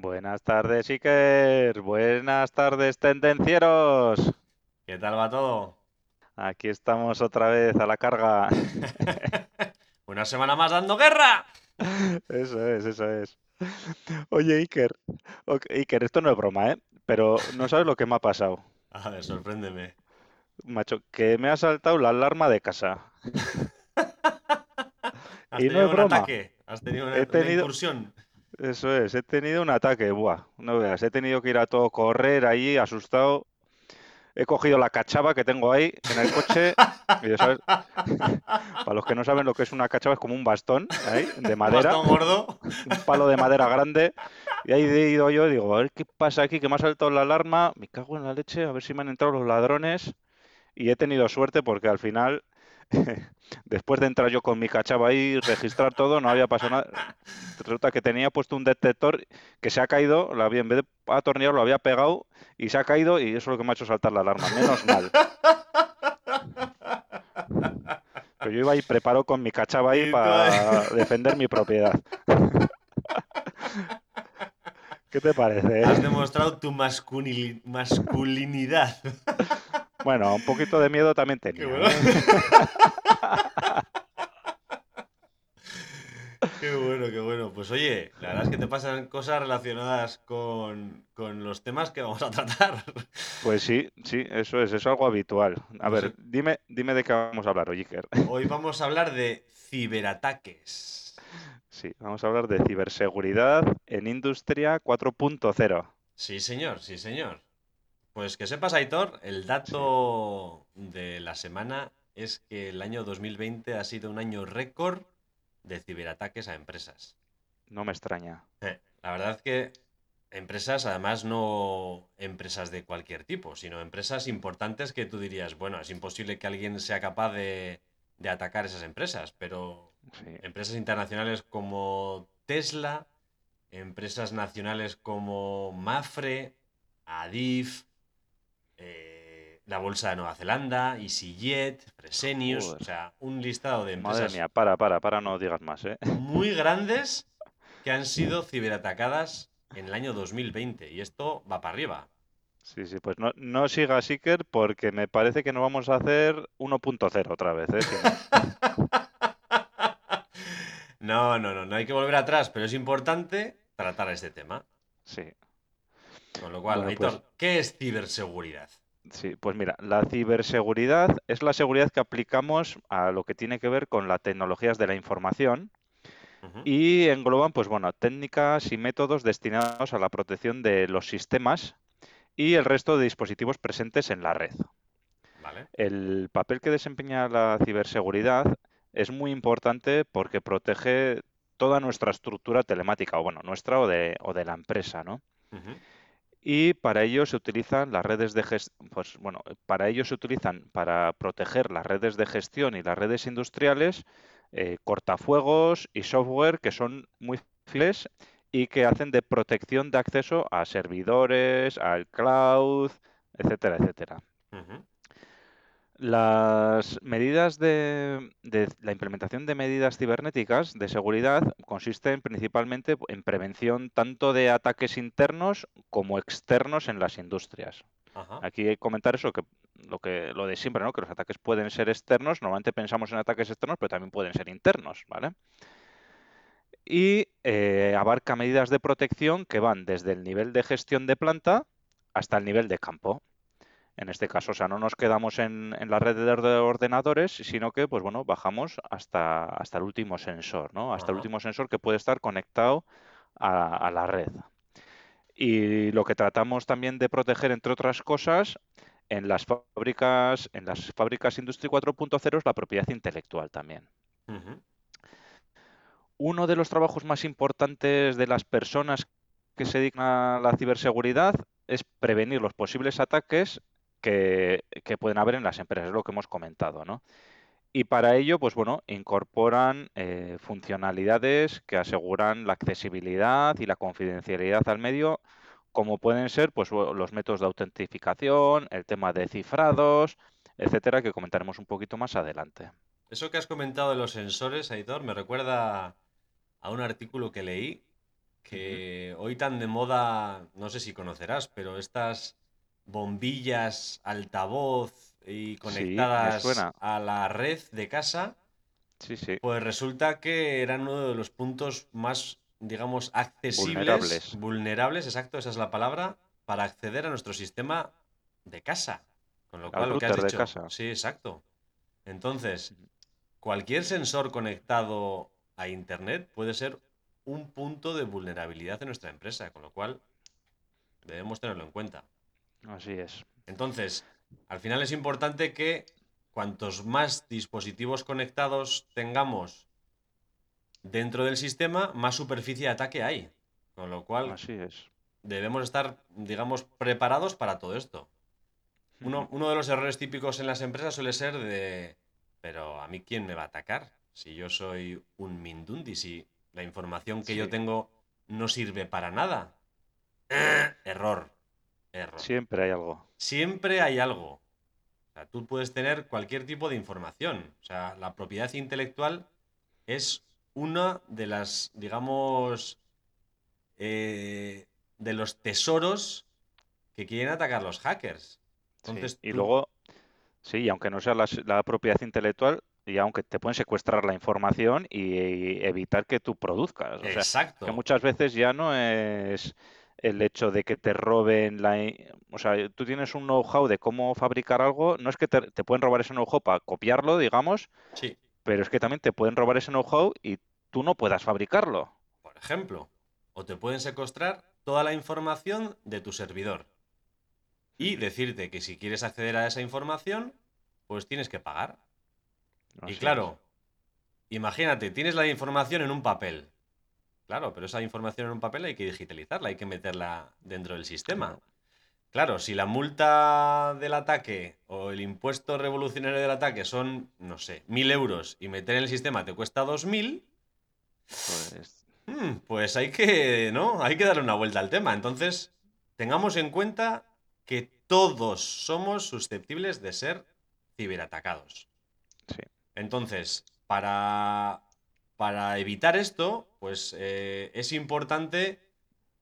Buenas tardes, Iker. Buenas tardes, tendencieros. ¿Qué tal va todo? Aquí estamos otra vez a la carga. Una semana más dando guerra. Eso es, eso es. Oye, Iker. Iker, esto no es broma, ¿eh? Pero no sabes lo que me ha pasado. A ver, sorpréndeme. Macho, que me ha saltado la alarma de casa. ¿Has Y no tenido es un broma. ataque? ¿Has tenido una, He una tenido- incursión? Eso es, he tenido un ataque, buah, no veas, he tenido que ir a todo correr ahí, asustado. He cogido la cachava que tengo ahí en el coche. y ya sabes, para los que no saben lo que es una cachava, es como un bastón ahí, de ¿Un madera, bastón gordo? un palo de madera grande. Y ahí he ido yo, digo, a ver qué pasa aquí, que me ha saltado la alarma, me cago en la leche, a ver si me han entrado los ladrones. Y he tenido suerte porque al final, después de entrar yo con mi cachava ahí, registrar todo, no había pasado nada. Resulta que tenía puesto un detector que se ha caído, lo había, en vez de atornillar lo había pegado y se ha caído y eso es lo que me ha hecho saltar la alarma. Menos mal. Pero yo iba ahí preparado con mi cachava ahí Y para defender mi propiedad. ¿Qué te parece? eh? Has demostrado tu masculini- masculinidad. Bueno, un poquito de miedo también tenía. Qué bueno. ¿eh? Qué bueno, qué bueno. Pues oye, la verdad es que te pasan cosas relacionadas con, con los temas que vamos a tratar. Pues sí, sí, eso es, eso es algo habitual. A No ver, sé. dime, dime de qué vamos a hablar hoy, Iker. Hoy vamos a hablar de ciberataques. Sí, vamos a hablar de ciberseguridad en Industria 4.0. Sí, señor, sí, señor. Pues que sepas, Aitor, el dato de la semana es que el año 2020 ha sido un año récord de ciberataques a empresas. No me extraña. Eh, La verdad es que empresas, además no empresas de cualquier tipo, sino empresas importantes que tú dirías, bueno, es imposible que alguien sea capaz de, de atacar esas empresas, pero Sí, empresas internacionales como Tesla, empresas nacionales como Mafre, Adif, eh, la Bolsa de Nueva Zelanda, EasyJet, Fresenius, Joder. o sea, un listado de Madre empresas mía, para, para, para, no digas más, ¿eh? muy grandes que han sido ciberatacadas en el año 2020 y esto va para arriba. Sí, sí, pues no, no sigas, Iker, porque me parece que nos vamos a hacer 1.0 otra vez, ¿eh? Si no. No, no, no, no hay que volver atrás, pero es importante tratar este tema. Sí, Con lo cual, Bueno, Aitor, pues- ¿qué es ciberseguridad? sí, pues mira, la ciberseguridad es la seguridad que aplicamos a lo que tiene que ver con las tecnologías de la información y engloban, pues bueno, técnicas y métodos destinados a la protección de los sistemas y el resto de dispositivos presentes en la red. ¿Vale? El papel que desempeña la ciberseguridad es muy importante porque protege toda nuestra estructura telemática, o bueno, nuestra o de, o de la empresa, ¿no? Y para ello se utilizan las redes de pues bueno, para ello se utilizan para proteger las redes de gestión y las redes industriales, eh, cortafuegos y software que son muy fieles y que hacen de protección de acceso a servidores, al cloud, etcétera, etcétera. Las medidas de, de- la implementación de medidas cibernéticas de seguridad consisten principalmente en prevención tanto de ataques internos como externos en las industrias. Ajá. Aquí hay que comentar eso que lo que lo de siempre, ¿no? Que los ataques pueden ser externos, normalmente pensamos en ataques externos, pero también pueden ser internos, ¿vale? Y eh, abarca medidas de protección que van desde el nivel de gestión de planta hasta el nivel de campo. En este caso, o sea, no nos quedamos en, en la red de orde- ordenadores, sino que, pues bueno, bajamos hasta, hasta el último sensor, ¿no? Hasta el último sensor que puede estar conectado a, a la red. Y lo que tratamos también de proteger, entre otras cosas, en las fábricas, en las fábricas Industry 4.0 es la propiedad intelectual también. Uno de los trabajos más importantes de las personas que se dedican a la ciberseguridad es prevenir los posibles ataques que, que pueden haber en las empresas, es lo que hemos comentado, ¿no? Y para ello, pues bueno, incorporan eh, funcionalidades que aseguran la accesibilidad y la confidencialidad al medio, como pueden ser pues, los métodos de autentificación, el tema de cifrados, etcétera, que comentaremos un poquito más adelante. Eso que has comentado de los sensores, Aitor, me recuerda a un artículo que leí que hoy tan de moda, no sé si conocerás, pero estas bombillas altavoz y conectadas a la red de casa, sí, sí. pues resulta que eran uno de los puntos más, digamos, accesibles, vulnerables, exacto, esa es la palabra, para acceder a nuestro sistema de casa. Con lo cual, lo que has dicho. Casa. Sí, exacto. Entonces, cualquier sensor conectado a Internet puede ser un punto de vulnerabilidad en nuestra empresa, con lo cual debemos tenerlo en cuenta. Así es. Entonces, al final es importante que cuantos más dispositivos conectados tengamos dentro del sistema, más superficie de ataque hay. Con lo cual, Así es. debemos estar, digamos, preparados para todo esto. Uno, de los errores típicos en las empresas suele ser de, pero ¿a mí quién me va a atacar? Si yo soy un Mindundi, si la información que yo tengo no sirve para nada. error. Siempre hay algo. Siempre hay algo. O sea, tú puedes tener cualquier tipo de información. O sea, la propiedad intelectual es una de las, digamos, eh, de los tesoros que quieren atacar los hackers. Entonces, Y luego, sí, aunque no sea la, propiedad intelectual, y aunque te pueden secuestrar la información y, evitar que tú produzcas. Exacto. que muchas veces ya no es el hecho de que te roben la... O sea, tú tienes un know-how de cómo fabricar algo, no es que te, pueden robar ese know-how para copiarlo, digamos, sí. pero es que también te pueden robar ese know-how y tú no puedas fabricarlo. Por ejemplo, o te pueden secuestrar toda la información de tu servidor y decirte que si quieres acceder a esa información, pues tienes que pagar. y claro, imagínate, tienes la información en un papel Claro, pero esa información en un papel hay que digitalizarla, hay que meterla dentro del sistema. Claro, si la multa del ataque o el impuesto revolucionario del ataque son, no sé, mil euros y meter en el sistema te cuesta dos mil, pues... Hmm, pues hay que, ¿no? Hay que darle una vuelta al tema. Entonces, tengamos en cuenta que todos somos susceptibles de ser ciberatacados. Sí. Entonces, para para evitar esto, pues eh, es importante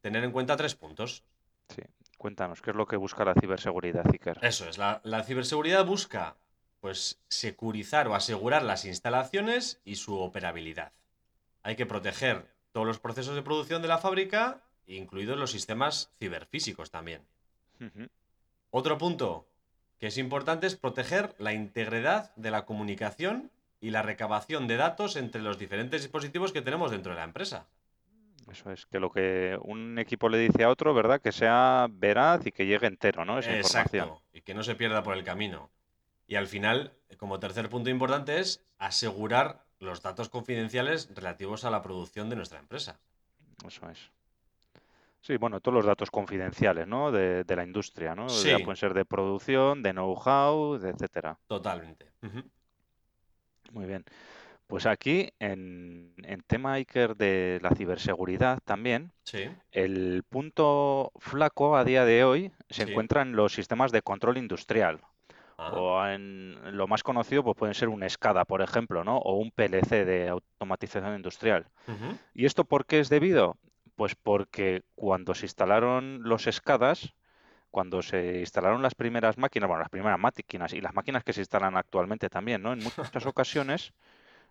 tener en cuenta tres puntos. Sí, cuéntanos, ¿qué es lo que busca la ciberseguridad, Iker? Eso es, la, ciberseguridad busca pues securizar o asegurar las instalaciones y su operabilidad. Hay que proteger todos los procesos de producción de la fábrica, incluidos los sistemas ciberfísicos también. Otro punto que es importante es proteger la integridad de la comunicación y la recabación de datos entre los diferentes dispositivos que tenemos dentro de la empresa. Eso es, que lo que un equipo le dice a otro, ¿verdad? Que sea veraz y que llegue entero, ¿no? Esa Exacto, y que no se pierda por el camino. Y al final, como tercer punto importante, es asegurar los datos confidenciales relativos a la producción de nuestra empresa. Eso es. Sí, bueno, todos los datos confidenciales, ¿no? De, la industria, ¿no? Sí. pueden ser de producción, de know-how, etcétera. Totalmente. Muy bien. Pues aquí, en, tema Iker de la ciberseguridad también, sí. el punto flaco a día de hoy se encuentra en los sistemas de control industrial. Ah. O en lo más conocido, pues pueden ser un SCADA, por ejemplo, ¿no? O un PLC de automatización industrial. ¿Y esto por qué es debido? Pues porque cuando se instalaron los SCADAs, cuando se instalaron las primeras máquinas, bueno, las primeras máquinas y las máquinas que se instalan actualmente también, ¿no? En muchas ocasiones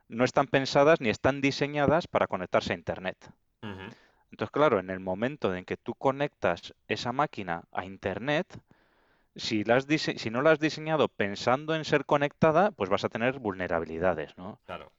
no están pensadas ni están diseñadas para conectarse a Internet. Entonces, claro, en el momento en que tú conectas esa máquina a Internet, si, si no la has diseñado pensando en ser conectada, pues vas a tener vulnerabilidades, ¿no? Claro.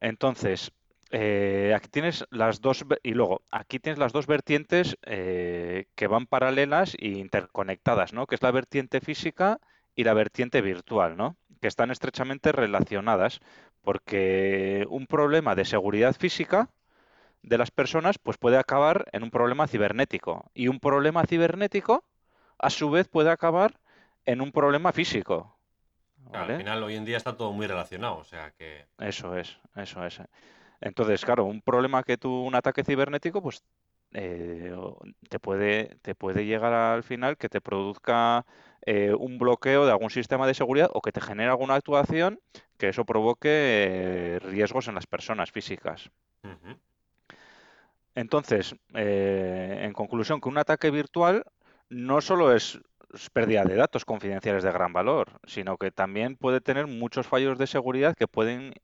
Entonces, eh, aquí tienes las dos y luego aquí tienes las dos vertientes eh, que van paralelas e interconectadas, ¿no? Que es la vertiente física y la vertiente virtual, ¿no? Que están estrechamente relacionadas porque un problema de seguridad física de las personas pues puede acabar en un problema cibernético y un problema cibernético a su vez puede acabar en un problema físico. al final hoy en día está todo muy relacionado, o sea que... Eso es, eso es. Entonces, claro, un problema que tú, un ataque cibernético, pues eh, te, puede, te puede llegar al final que te produzca eh, un bloqueo de algún sistema de seguridad o que te genere alguna actuación que eso provoque eh, riesgos en las personas físicas. Entonces, en conclusión, que un ataque virtual no solo es pérdida de datos confidenciales de gran valor, sino que también puede tener muchos fallos de seguridad que pueden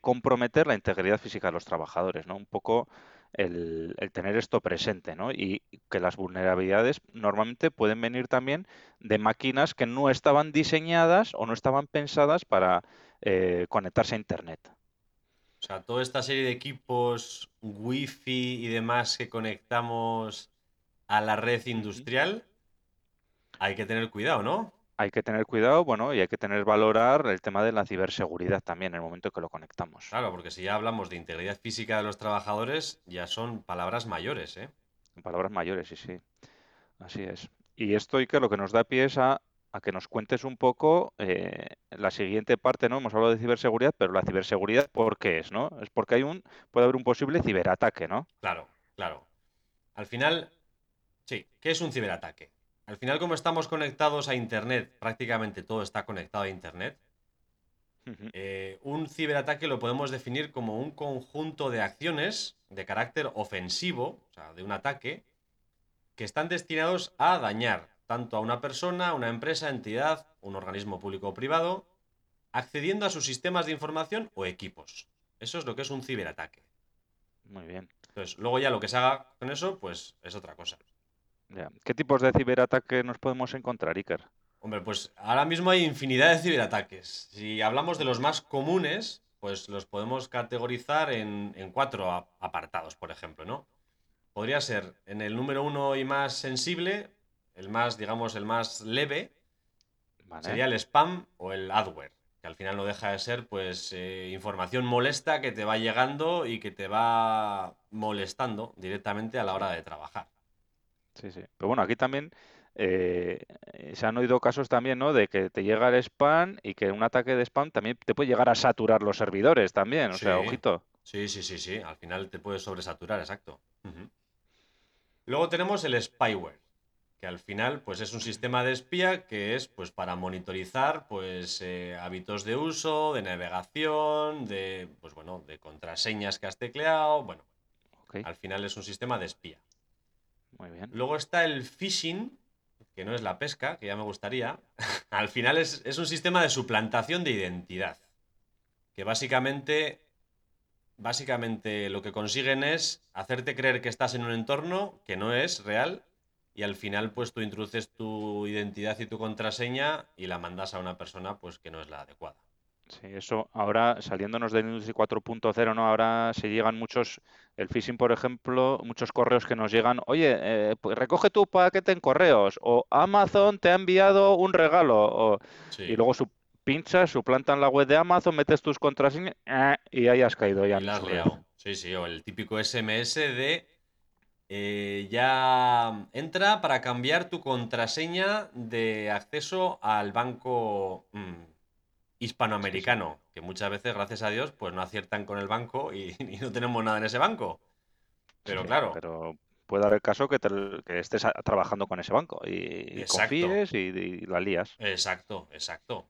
comprometer la integridad física de los trabajadores, ¿no? Un poco el, tener esto presente, ¿no? Y que las vulnerabilidades normalmente pueden venir también de máquinas que no estaban diseñadas o no estaban pensadas para eh, conectarse a Internet. O sea, toda esta serie de equipos Wi-Fi y demás que conectamos a la red industrial, hay que tener cuidado, ¿no? Hay que tener cuidado, bueno, y hay que tener valorar el tema de la ciberseguridad también en el momento que lo conectamos. Claro, porque si ya hablamos de integridad física de los trabajadores, ya son palabras mayores, ¿eh? Palabras mayores, sí, sí. Así es. Y esto, y que lo que nos da pie es a, que nos cuentes un poco eh, la siguiente parte, ¿no? Hemos hablado de ciberseguridad, pero la ciberseguridad, ¿por qué es, no? Es porque hay un, puede haber un posible ciberataque, ¿no? Claro, claro. Al final, sí, ¿qué es un ciberataque? Al final, como estamos conectados a Internet, prácticamente todo está conectado a Internet, eh, un ciberataque lo podemos definir como un conjunto de acciones de carácter ofensivo, o sea, de un ataque, que están destinados a dañar tanto a una persona, una empresa, entidad, un organismo público o privado, accediendo a sus sistemas de información o equipos. Eso es lo que es un ciberataque. Muy bien. Entonces, luego ya lo que se haga con eso, pues es otra cosa. ¿Qué tipos de ciberataques nos podemos encontrar, Iker? Hombre, pues ahora mismo hay infinidad de ciberataques. Si hablamos de los más comunes, pues los podemos categorizar en, cuatro apartados, por ejemplo, ¿no? Podría ser en el número uno y más sensible, el más, digamos, el más leve, sería el spam o el adware, que al final no deja de ser, pues, eh, información molesta que te va llegando y que te va molestando directamente a la hora de trabajar. Sí, sí. Pero bueno, aquí también eh, se han oído casos también, ¿no? De que te llega el spam y que un ataque de spam también te puede llegar a saturar los servidores también, o sea, ojito. Sí, sí, sí, sí. Al final te puede sobresaturar, exacto. Luego tenemos el spyware, que al final, pues es un sistema de espía que es, pues, para monitorizar, pues, eh, hábitos de uso, de navegación, de, pues, bueno, de contraseñas que has tecleado, bueno. Al final es un sistema de espía. Luego está el phishing, que no es la pesca, que ya me gustaría. Al final es, un sistema de suplantación de identidad. Que básicamente, básicamente lo que consiguen es hacerte creer que estás en un entorno que no es real y al final pues tú introduces tu identidad y tu contraseña y la mandas a una persona pues que no es la adecuada. Sí, eso ahora saliéndonos del Industry 4.0, ¿no? Ahora se llegan muchos, el phishing, por ejemplo, muchos correos que nos llegan, oye, eh, pues recoge tu paquete en correos, o Amazon te ha enviado un regalo, y luego su, pinchas, suplantan la web de Amazon, metes tus contraseñas eh, y ahí has caído ya. Sí, sí, o el típico SMS de eh, ya entra para cambiar tu contraseña de acceso al banco. Mm, hispanoamericano, que muchas veces, gracias a Dios, pues no aciertan con el banco y, no tenemos nada en ese banco. Pero claro. Pero puede haber caso que, estés trabajando con ese banco y, confíes y, la lías. Exacto, exacto.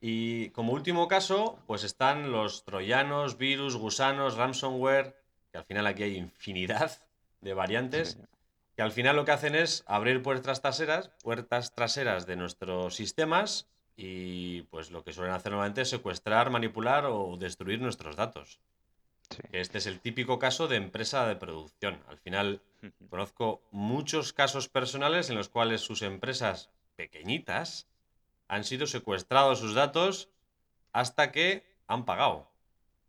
Y como último caso, pues están los troyanos, virus, gusanos, ransomware, que al final aquí hay infinidad de variantes, que al final lo que hacen es abrir puertas traseras, puertas traseras de nuestros sistemas y pues lo que suelen hacer normalmente es secuestrar, manipular o destruir nuestros datos. Este es el típico caso de empresa de producción. Al final conozco muchos casos personales en los cuales sus empresas pequeñitas han sido secuestrados sus datos hasta que han pagado.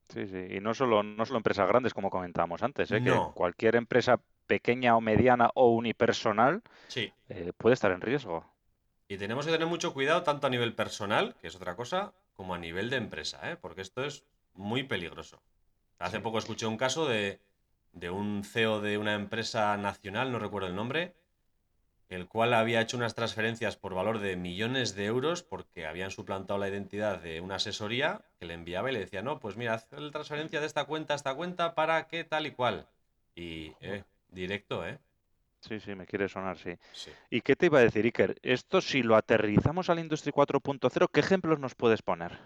Sí, sí, y no solo, no solo empresas grandes como comentábamos antes, ¿eh? que cualquier empresa pequeña o mediana o unipersonal eh, puede estar en riesgo. Y tenemos que tener mucho cuidado tanto a nivel personal, que es otra cosa, como a nivel de empresa, ¿eh? porque esto es muy peligroso. Hace poco escuché un caso de, un CEO de una empresa nacional, no recuerdo el nombre, el cual había hecho unas transferencias por valor de millones de euros porque habían suplantado la identidad de una asesoría que le enviaba y le decía, no, pues mira, haz la transferencia de esta cuenta a esta cuenta para qué tal y cual. Y eh, directo, ¿eh? Sí, sí, me quiere sonar, sí. Sí. ¿Y qué te iba a decir, Iker? Esto, si lo aterrizamos a la industria 4.0, ¿qué ejemplos nos puedes poner?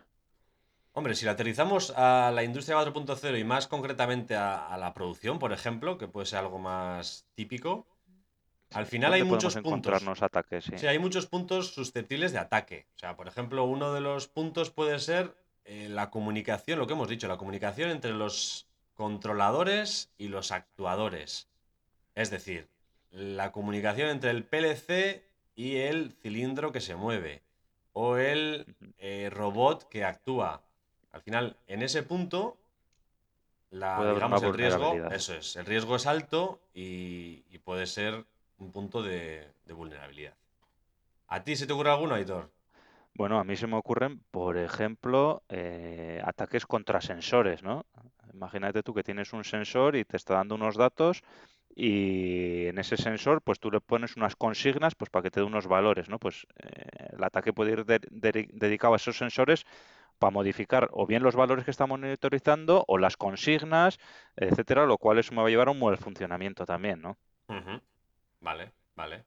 Hombre, si lo aterrizamos a la industria 4.0 y más concretamente a, a la producción, por ejemplo, que puede ser algo más típico, al final hay ¿Dónde muchos puntos. ataques? Sí. Sí, hay muchos puntos susceptibles de ataque. O sea, por ejemplo, uno de los puntos puede ser eh, la comunicación, lo que hemos dicho, la comunicación entre los controladores y los actuadores. Es decir, la comunicación entre el PLC y el cilindro que se mueve. O el eh, robot que actúa. Al final, en ese punto, la, digamos, el riesgo, eso es, el riesgo es alto y, y puede ser un punto de, de vulnerabilidad. ¿A ti se te ocurre alguno, Aitor? Bueno, a mí se me ocurren, por ejemplo, eh, ataques contra sensores, ¿no? Imagínate tú que tienes un sensor y te está dando unos datos y en ese sensor pues tú le pones unas consignas pues para que te dé unos valores, ¿no? Pues eh, el ataque puede ir de- de- dedicado a esos sensores para modificar o bien los valores que está monitorizando o las consignas, etcétera, lo cual eso me va a llevar a un mal funcionamiento también, ¿no? Vale, vale.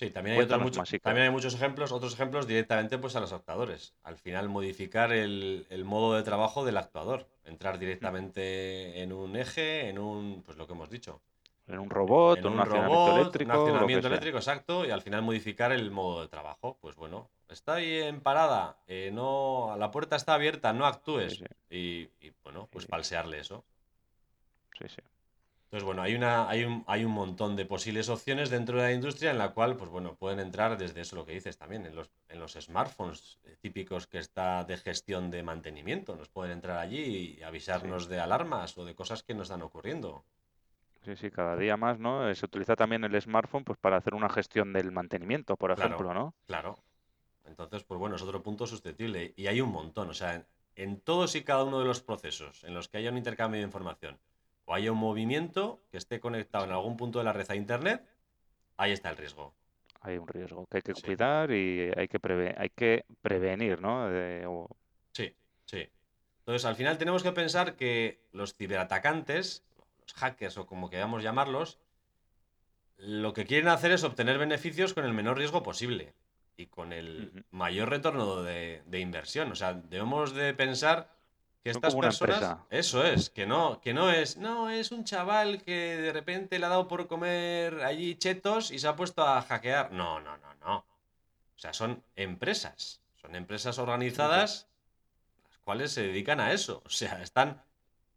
Sí, también hay otros muchos, también hay muchos ejemplos, otros ejemplos directamente pues a los actuadores. Al final modificar el, el modo de trabajo del actuador, entrar directamente en un eje, en un, pues lo que hemos dicho, En un robot, en un un robot, un eléctrico, que accionamiento eléctrico, exacto, y al final modificar el modo de trabajo. Pues bueno, está ahí en parada, eh, no, la puerta está abierta, no Sí, actúes. sí, Y, y, bueno, pues sí, falsearle eso. sí, sí. Entonces, bueno, hay, una, hay, un, hay un montón de posibles opciones dentro de la industria en la cual, pues bueno, pueden entrar desde eso lo que dices también, en los, en los smartphones típicos que está de gestión de mantenimiento. Nos pueden entrar allí y Sí. avisarnos de alarmas o de cosas que nos están ocurriendo. Sí, sí, cada día más, ¿no? Eh, Se utiliza también el smartphone pues para hacer una gestión del mantenimiento, por Claro, ejemplo, ¿no? claro. Entonces, pues bueno, es otro punto susceptible. Y hay un montón, o sea, en, en todos y cada uno de los procesos en los que haya un intercambio de información o haya un movimiento que esté conectado en algún punto de la red a Internet, ahí está el riesgo. Hay un riesgo que hay que Sí. cuidar y hay que preve- hay que prevenir, ¿no? De- o- Sí, sí. Entonces, al final tenemos que pensar que los ciberatacantes, los hackers o como queramos llamarlos, lo que quieren hacer es obtener beneficios con el menor riesgo posible y con el mayor retorno de, de inversión. O sea, debemos de pensar que estas como una personas, empresa. eso es, que no, que no es, no, es un chaval que de repente le ha dado por comer allí chetos y se ha puesto a hackear. No, no, no, no. O sea, son empresas, son empresas organizadas las cuales se dedican a eso. O sea, están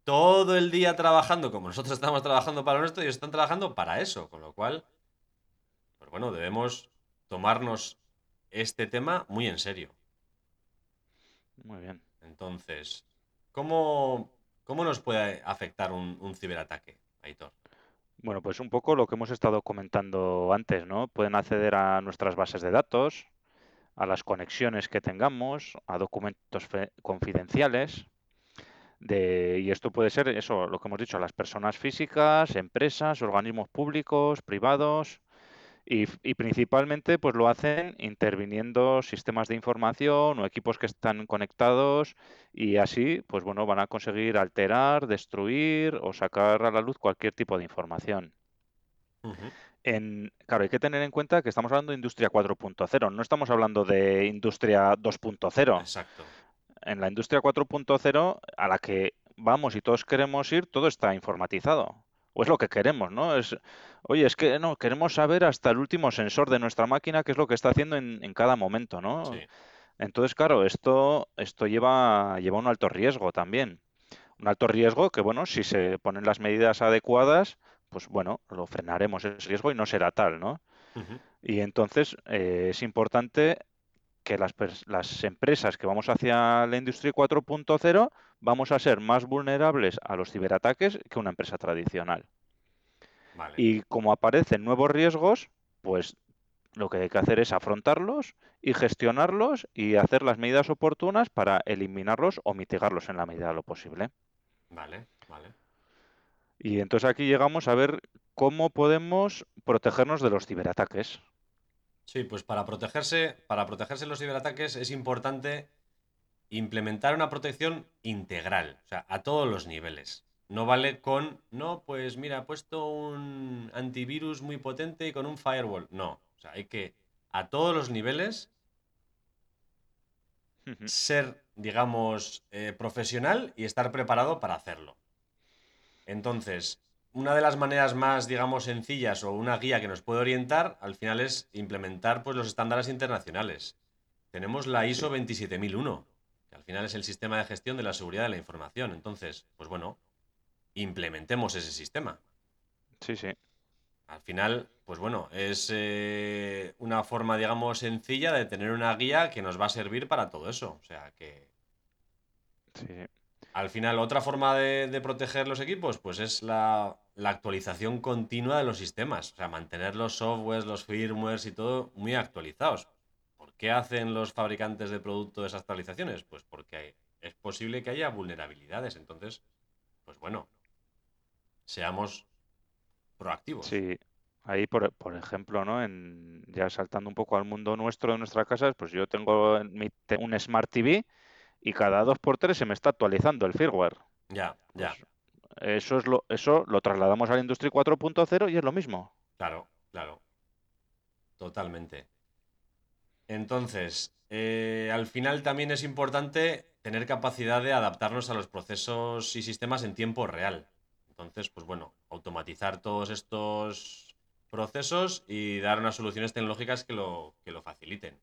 todo el día trabajando como nosotros estamos trabajando para nuestro y están trabajando para eso. Con lo cual, pues bueno, debemos tomarnos este tema muy en serio. Muy bien. Entonces, ¿cómo, cómo nos puede afectar un, ciberataque, Aitor? Bueno, pues un poco lo que hemos estado comentando antes, ¿no? Pueden acceder a nuestras bases de datos, a las conexiones que tengamos, a documentos confidenciales. De, y esto puede ser eso, lo que hemos dicho, las personas físicas, empresas, organismos públicos, privados, y, principalmente pues lo hacen interviniendo sistemas de información o equipos que están conectados y así pues bueno van a conseguir alterar, destruir o sacar a la luz cualquier tipo de información. En, claro, hay que tener en cuenta que estamos hablando de industria 4.0, no estamos hablando de industria 2.0 Exacto. en la industria 4.0 a la que vamos y todos queremos ir, todo está informatizado. O es lo que queremos, ¿no? Es, oye, es que no, queremos saber hasta el último sensor de nuestra máquina qué es lo que está haciendo en, en cada momento, ¿no? Sí. Entonces, claro, esto, esto lleva, lleva un alto riesgo también. Un alto riesgo que, bueno, si se ponen las medidas adecuadas, pues bueno, lo frenaremos ese riesgo y no será tal, ¿no? Y entonces eh, es importante que las, empresas que vamos hacia la industria 4.0 vamos a ser más vulnerables a los ciberataques que una empresa tradicional. Vale. Y como aparecen nuevos riesgos, pues lo que hay que hacer es afrontarlos y gestionarlos y hacer las medidas oportunas para eliminarlos o mitigarlos en la medida de lo posible. Vale, vale. Y entonces aquí llegamos a ver cómo podemos protegernos de los ciberataques. Sí, pues para protegerse, para protegerse los ciberataques es importante implementar una protección integral, o sea, a todos los niveles. No vale con, no, pues mira, he puesto un antivirus muy potente y con un firewall. No, o sea, hay que a todos los niveles ser, digamos, eh, profesional y estar preparado para hacerlo. Entonces, una de las maneras más, digamos, sencillas o una guía que nos puede orientar, al final es implementar pues, los estándares internacionales. Tenemos la ISO 27001, que al final es el sistema de gestión de la seguridad de la información. Entonces, pues bueno, implementemos ese sistema. Sí, sí. Al final, pues bueno, es eh, una forma, digamos, sencilla de tener una guía que nos va a servir para todo eso. O sea que. Sí. Al final, otra forma de, proteger los equipos, pues es la, actualización continua de los sistemas. O sea, mantener los softwares, los firmwares y todo muy actualizados. ¿Por qué hacen los fabricantes de productos esas actualizaciones? Pues porque es posible que haya vulnerabilidades. Entonces, pues bueno, seamos proactivos. Sí, ahí por, por ejemplo, ¿no? En, ya saltando un poco al mundo nuestro de nuestras casas, pues yo tengo un Smart TV y cada dos por tres se me está actualizando el firmware. Ya, ya. Pues eso es lo, eso lo trasladamos a la industria 4.0 y es lo mismo. Claro, claro. Totalmente. Entonces, eh, al final también es importante tener capacidad de adaptarnos a los procesos y sistemas en tiempo real. Entonces, pues bueno, automatizar todos estos procesos y dar unas soluciones tecnológicas que lo, que lo faciliten.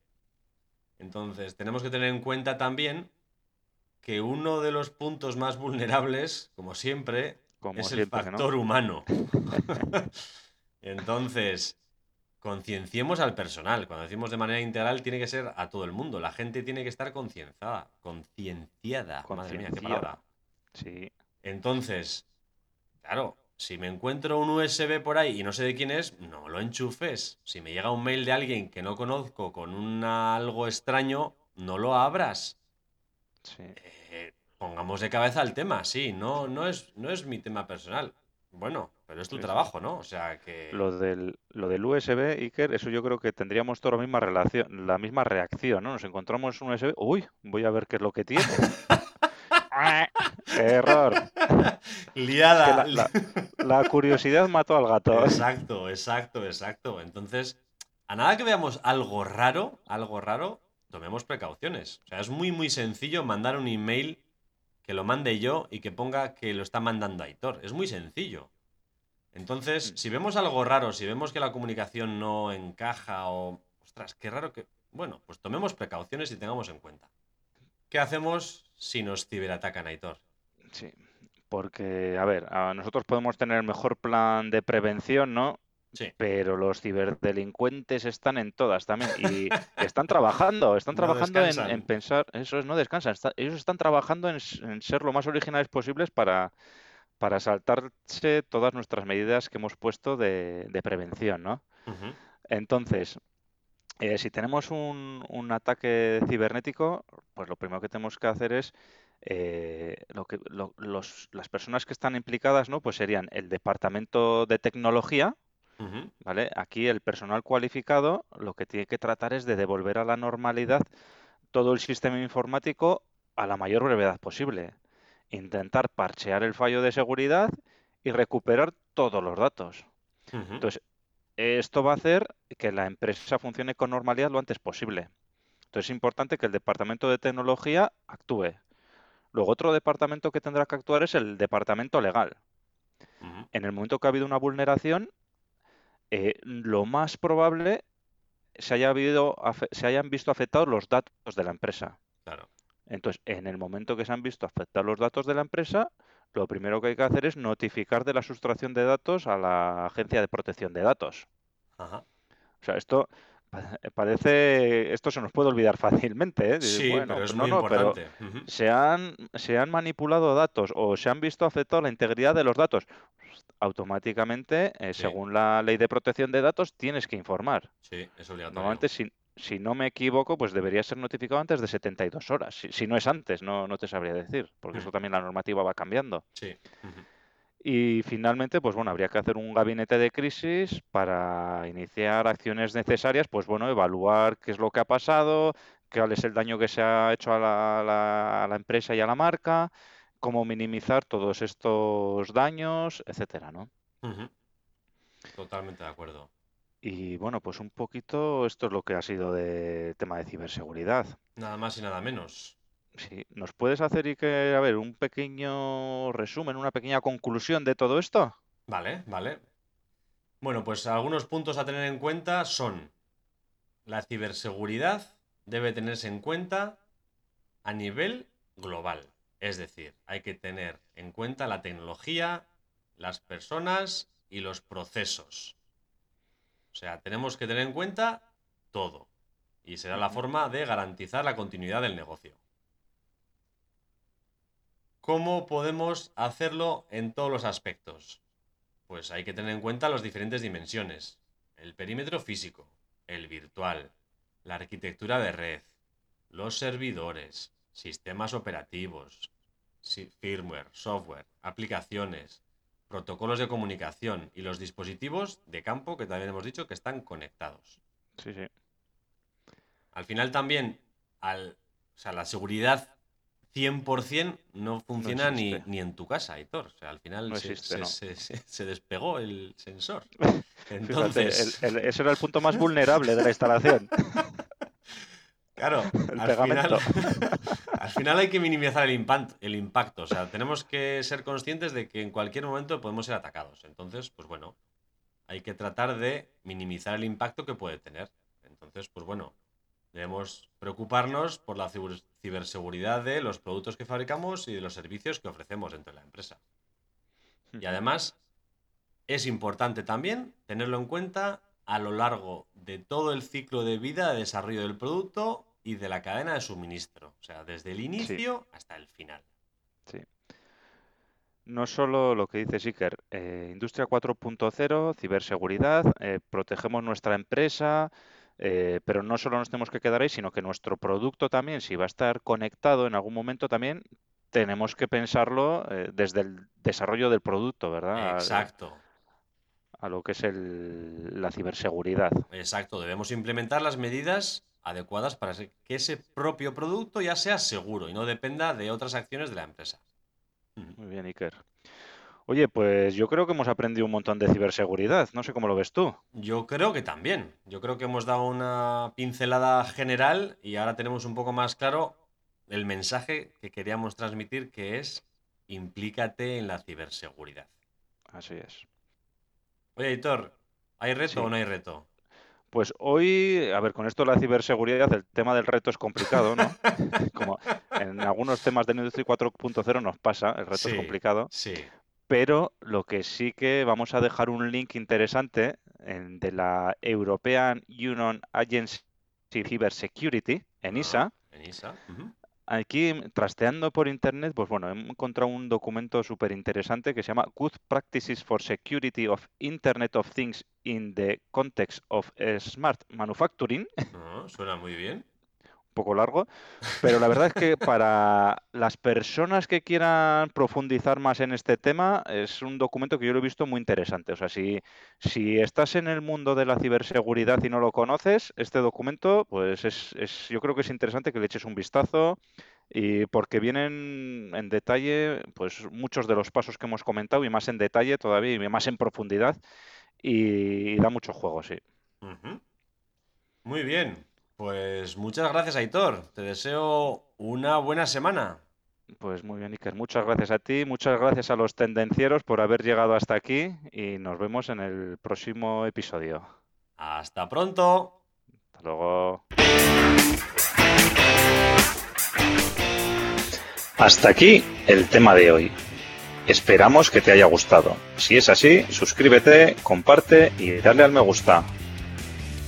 Entonces, tenemos que tener en cuenta también que uno de los puntos más vulnerables, como siempre, es el factor humano. Entonces, concienciemos al personal. Cuando decimos de manera integral, tiene que ser a todo el mundo. La gente tiene que estar concienciada. Concienciada. Madre mía, qué palabra. Sí. Entonces, Claro, si me encuentro un USB por ahí y no sé de quién es, no lo enchufes. Si me llega un mail de alguien que no conozco con un algo extraño, no lo abras. Sí. Eh, pongamos de cabeza el tema, sí, no, no, es, no es mi tema personal. Bueno, pero es tu trabajo, ¿no? O sea que. Lo del, lo del USB, Iker, eso yo creo que tendríamos toda la misma relación, la misma reacción, ¿no? Nos encontramos un USB, uy, voy a ver qué es lo que tiene. Error. Liada. La, curiosidad mató al gato. Exacto, exacto, exacto. Entonces, a nada que veamos algo raro, algo raro, tomemos precauciones. O sea, es muy, muy sencillo mandar un email que lo mande yo y que ponga que lo está mandando Aitor. Es muy sencillo. Entonces, mm. si vemos algo raro, si vemos que la comunicación no encaja o... Ostras, qué raro que... Bueno, pues tomemos precauciones y tengamos en cuenta. ¿Qué hacemos si nos ciberatacan, Aitor? Sí, porque, a ver, nosotros podemos tener el mejor plan de prevención, ¿no? Sí. Pero los ciberdelincuentes están en todas también y están trabajando, están trabajando en, pensar, eso es, no descansan, ellos están trabajando en, ser lo más originales posibles para, para saltarse todas nuestras medidas que hemos puesto de, prevención, ¿no? Entonces, eh, si tenemos un, un, ataque cibernético, pues lo primero que tenemos que hacer es eh, lo que, los, las personas que están implicadas, ¿no? Pues serían el departamento de tecnología, ¿vale? Aquí el personal cualificado lo que tiene que tratar es de devolver a la normalidad todo el sistema informático a la mayor brevedad posible. Intentar parchear el fallo de seguridad y recuperar todos los datos. Entonces, esto va a hacer que la empresa funcione con normalidad lo antes posible. Entonces es importante que el departamento de tecnología actúe. Luego otro departamento que tendrá que actuar es el departamento legal. En el momento que ha habido una vulneración, eh, lo más probable se, haya habido, se hayan visto afectados los datos de la empresa. Claro. Entonces, en el momento que se han visto afectados los datos de la empresa, lo primero que hay que hacer es notificar de la sustracción de datos a la Agencia de Protección de Datos. Ajá. O sea, esto parece, esto se nos puede olvidar fácilmente. ¿eh? Sí, pero es muy importante. se, han, se han manipulado datos o se han visto afectado la integridad de los datos. Automáticamente, eh, según la ley de protección de datos, tienes que informar. Sí, es obligatorio. Normalmente, si, si no me equivoco, pues debería ser notificado antes de 72 horas. Si, no es antes, no, no te sabría decir, porque eso también la normativa va cambiando. Sí. Y finalmente, pues bueno, habría que hacer un gabinete de crisis para iniciar acciones necesarias, pues bueno, evaluar qué es lo que ha pasado, cuál es el daño que se ha hecho a la, a la empresa y a la marca, cómo minimizar todos estos daños, etcétera, ¿no? Totalmente de acuerdo. Y bueno, pues un poquito esto es lo que ha sido de tema de ciberseguridad. Nada más y nada menos. Sí, ¿nos puedes hacer y que, a ver, un pequeño resumen, una pequeña conclusión de todo esto? Vale, vale. Bueno, pues algunos puntos a tener en cuenta son la ciberseguridad debe tenerse en cuenta a nivel global. Es decir, hay que tener en cuenta la tecnología, las personas y los procesos. O sea, tenemos que tener en cuenta todo. Y será la forma de garantizar la continuidad del negocio. ¿Cómo podemos hacerlo en todos los aspectos? Pues hay que tener en cuenta las diferentes dimensiones. El perímetro físico, el virtual, la arquitectura de red, los servidores, sistemas operativos, firmware, software, aplicaciones, protocolos de comunicación y los dispositivos de campo que también hemos dicho que están conectados. Sí, sí. Al final también, al, o sea, la seguridad 100% no funciona ni, ni en tu casa, Aitor. O sea, al final No se, existe, se- no. se- se- se despegó el sensor. Fíjate, Entonces, el- el- ese era el punto más vulnerable de la instalación. claro, el al pegamento. final, al final hay que minimizar el, impan- el impacto. O sea, tenemos que ser conscientes de que en cualquier momento podemos ser atacados. Entonces, pues bueno, hay que tratar de minimizar el impacto que puede tener. Entonces, pues bueno, debemos preocuparnos por la ciber- ciberseguridad de los productos que fabricamos y de los servicios que ofrecemos dentro de la empresa. Y además, es importante también tenerlo en cuenta a lo largo de todo el ciclo de vida de desarrollo del producto y de la cadena de suministro. O sea, desde el inicio hasta el final. Sí. No solo lo que dice Siker, eh, Industria 4.0, ciberseguridad, eh, protegemos nuestra empresa, eh, pero no solo nos tenemos que quedar ahí, sino que nuestro producto también, si va a estar conectado en algún momento también, tenemos que pensarlo eh, desde el desarrollo del producto, ¿verdad? Exacto, A, lo que es el- la ciberseguridad. exacto. Debemos implementar las medidas adecuadas para que ese propio producto ya sea seguro y no dependa de otras acciones de la empresa. Muy bien, Iker. Oye, pues yo creo que hemos aprendido un montón de ciberseguridad. No sé cómo lo ves tú. Yo creo que también. Yo creo que hemos dado una pincelada general y ahora tenemos un poco más claro el mensaje que queríamos transmitir, que es implícate en la ciberseguridad. Así es. Oye, Hitor, ¿hay reto Sí. o no hay reto? Pues hoy, a ver, con esto de la ciberseguridad, el tema del reto es complicado, ¿no? Como en algunos temas de Industria 4.0 nos pasa, el reto Sí. es complicado, Sí. pero lo que sí que vamos a dejar un link interesante en- de la European Union Agency Cyber Security, ENISA. Ah, En ISA. Aquí, trasteando por internet, pues bueno, he encontrado un documento súper interesante que se llama Good Practices for Security of Internet of Things in the Context of eh, Smart Manufacturing. Ah, suena muy bien. Poco largo, pero la verdad es que para las personas que quieran profundizar más en este tema, es un documento que yo lo he visto muy interesante. O sea, si, si estás en el mundo de la ciberseguridad y no lo conoces, este documento, pues es, es- yo creo que es interesante que le eches un vistazo y porque vienen en detalle, pues muchos de los pasos que hemos comentado y más en detalle todavía y más en profundidad y, da mucho juego, sí. Muy bien. Pues muchas gracias, Aitor. Te deseo una buena semana. Pues muy bien, Iker. Muchas gracias a ti, muchas gracias a los tendencieros por haber llegado hasta aquí y nos vemos en el próximo episodio. Hasta pronto. Hasta luego. Hasta aquí el tema de hoy. Esperamos que te haya gustado. Si es así, suscríbete, comparte y dale al me gusta.